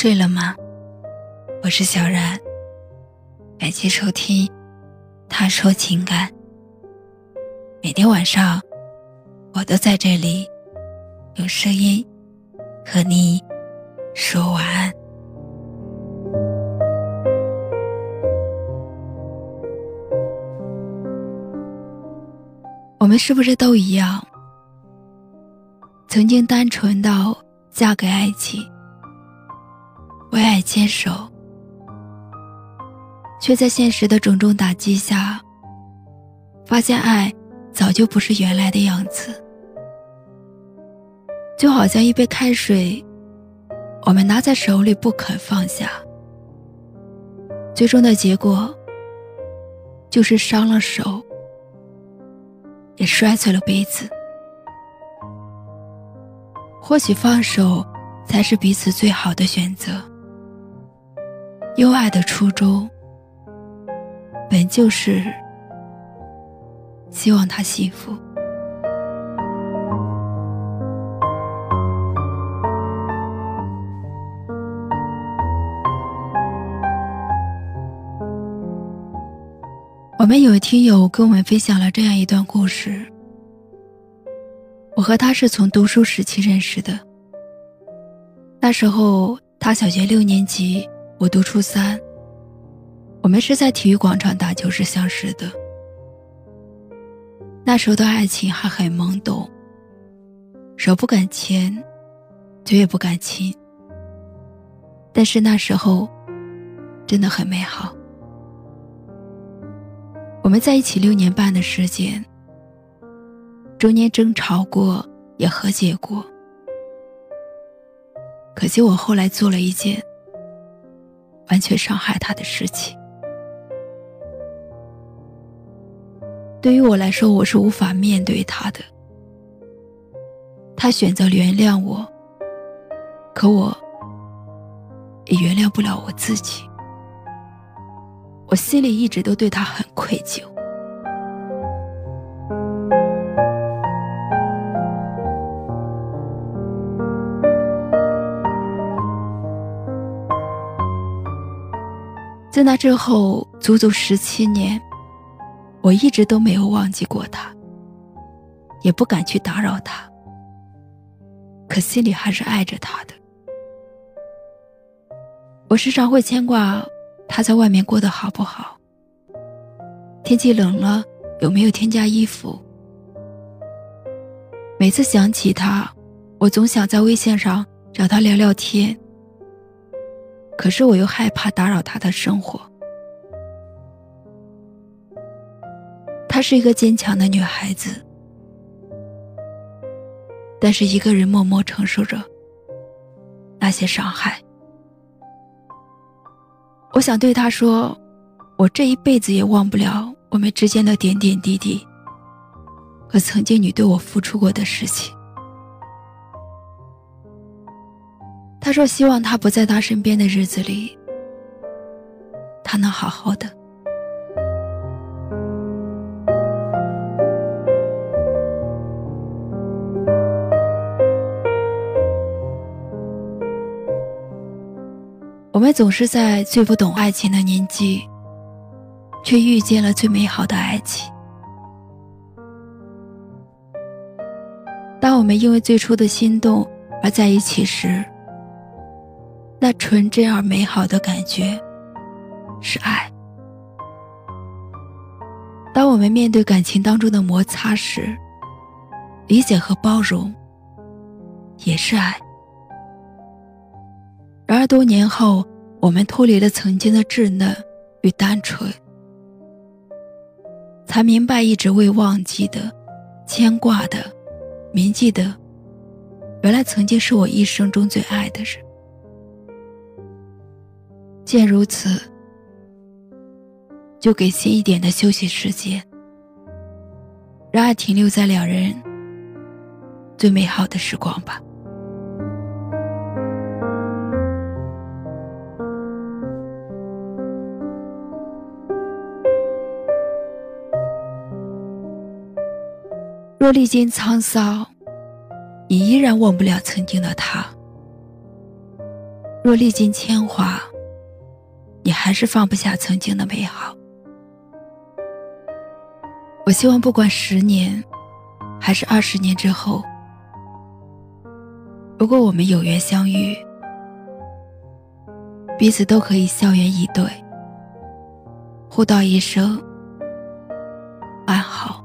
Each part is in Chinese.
睡了吗？我是小然，感谢收听《他说情感》。每天晚上，我都在这里用声音和你说晚安。我们是不是都一样？曾经单纯到嫁给爱情？为爱坚守，却在现实的种种打击下，发现爱早就不是原来的样子。就好像一杯开水，我们拿在手里不肯放下，最终的结果就是伤了手，也摔碎了杯子。或许放手才是彼此最好的选择。优爱的初衷，本就是希望他幸福。我们有听友跟我们分享了这样一段故事：我和他是从读书时期认识的，那时候他小学六年级。我读初三，我们是在体育广场打球时相识的。那时候的爱情还很懵懂，手不敢牵，嘴也不敢亲。但是那时候真的很美好。我们在一起六年半的时间，中间争吵过，也和解过。可惜我后来做了一件。完全伤害他的事情，对于我来说，我是无法面对他的。他选择原谅我，可我也原谅不了我自己。我心里一直都对他很愧疚。在那之后，足足十七年，我一直都没有忘记过他，也不敢去打扰他。可心里还是爱着他的。我时常会牵挂他在外面过得好不好，天气冷了有没有添加衣服。每次想起他，我总想在微信上找他聊聊天。可是我又害怕打扰他的生活。她是一个坚强的女孩子，但是一个人默默承受着那些伤害。我想对她说，我这一辈子也忘不了我们之间的点点滴滴，和曾经你对我付出过的事情。他说：“希望他不在他身边的日子里，他能好好的。”我们总是在最不懂爱情的年纪，却遇见了最美好的爱情。当我们因为最初的心动而在一起时，那纯真而美好的感觉，是爱。当我们面对感情当中的摩擦时，理解和包容，也是爱。然而多年后，我们脱离了曾经的稚嫩与单纯，才明白一直未忘记的、牵挂的、铭记的，原来曾经是我一生中最爱的人。既然如此，就给心一点的休息时间，让爱停留在两人最美好的时光吧。若历经沧桑，你依然忘不了曾经的他。若历经千华，你还是放不下曾经的美好。我希望，不管十年，还是二十年之后，如果我们有缘相遇，彼此都可以笑颜以对，互道一声安好。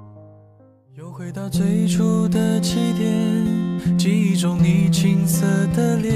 又回到最初的起点，记忆中你青涩的脸，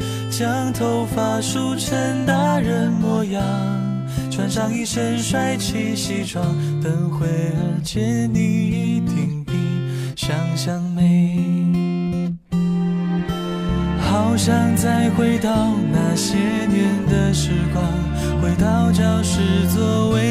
将头发梳成大人模样。穿上一身帅气西装，等会儿见你一定比想象美。好想再回到那些年的时光，回到教室座位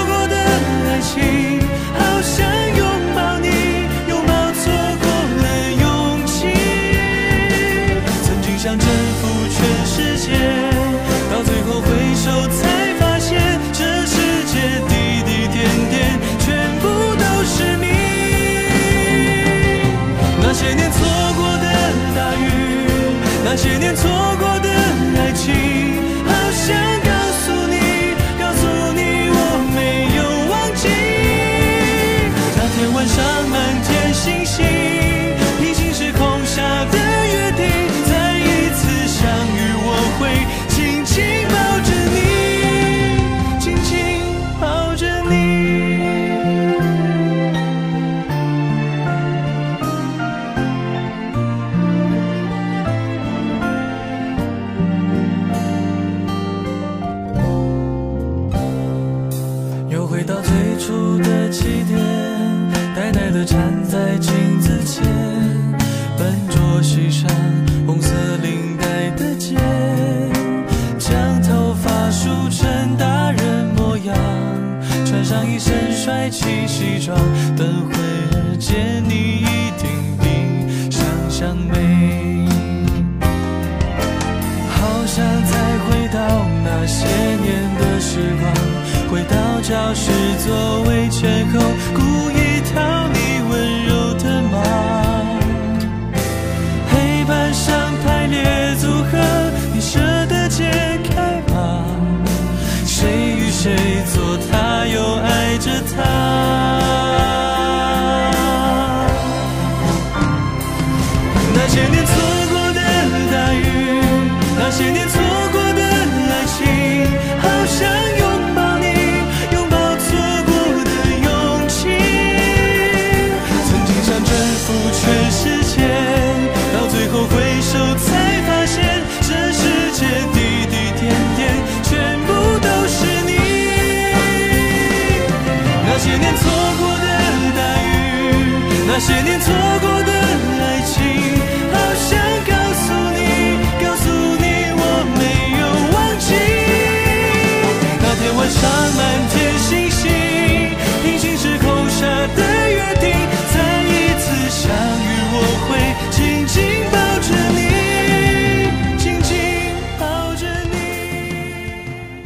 起西装，等会儿见你一定比想象美。好想再回到那些年的时光，回到教室座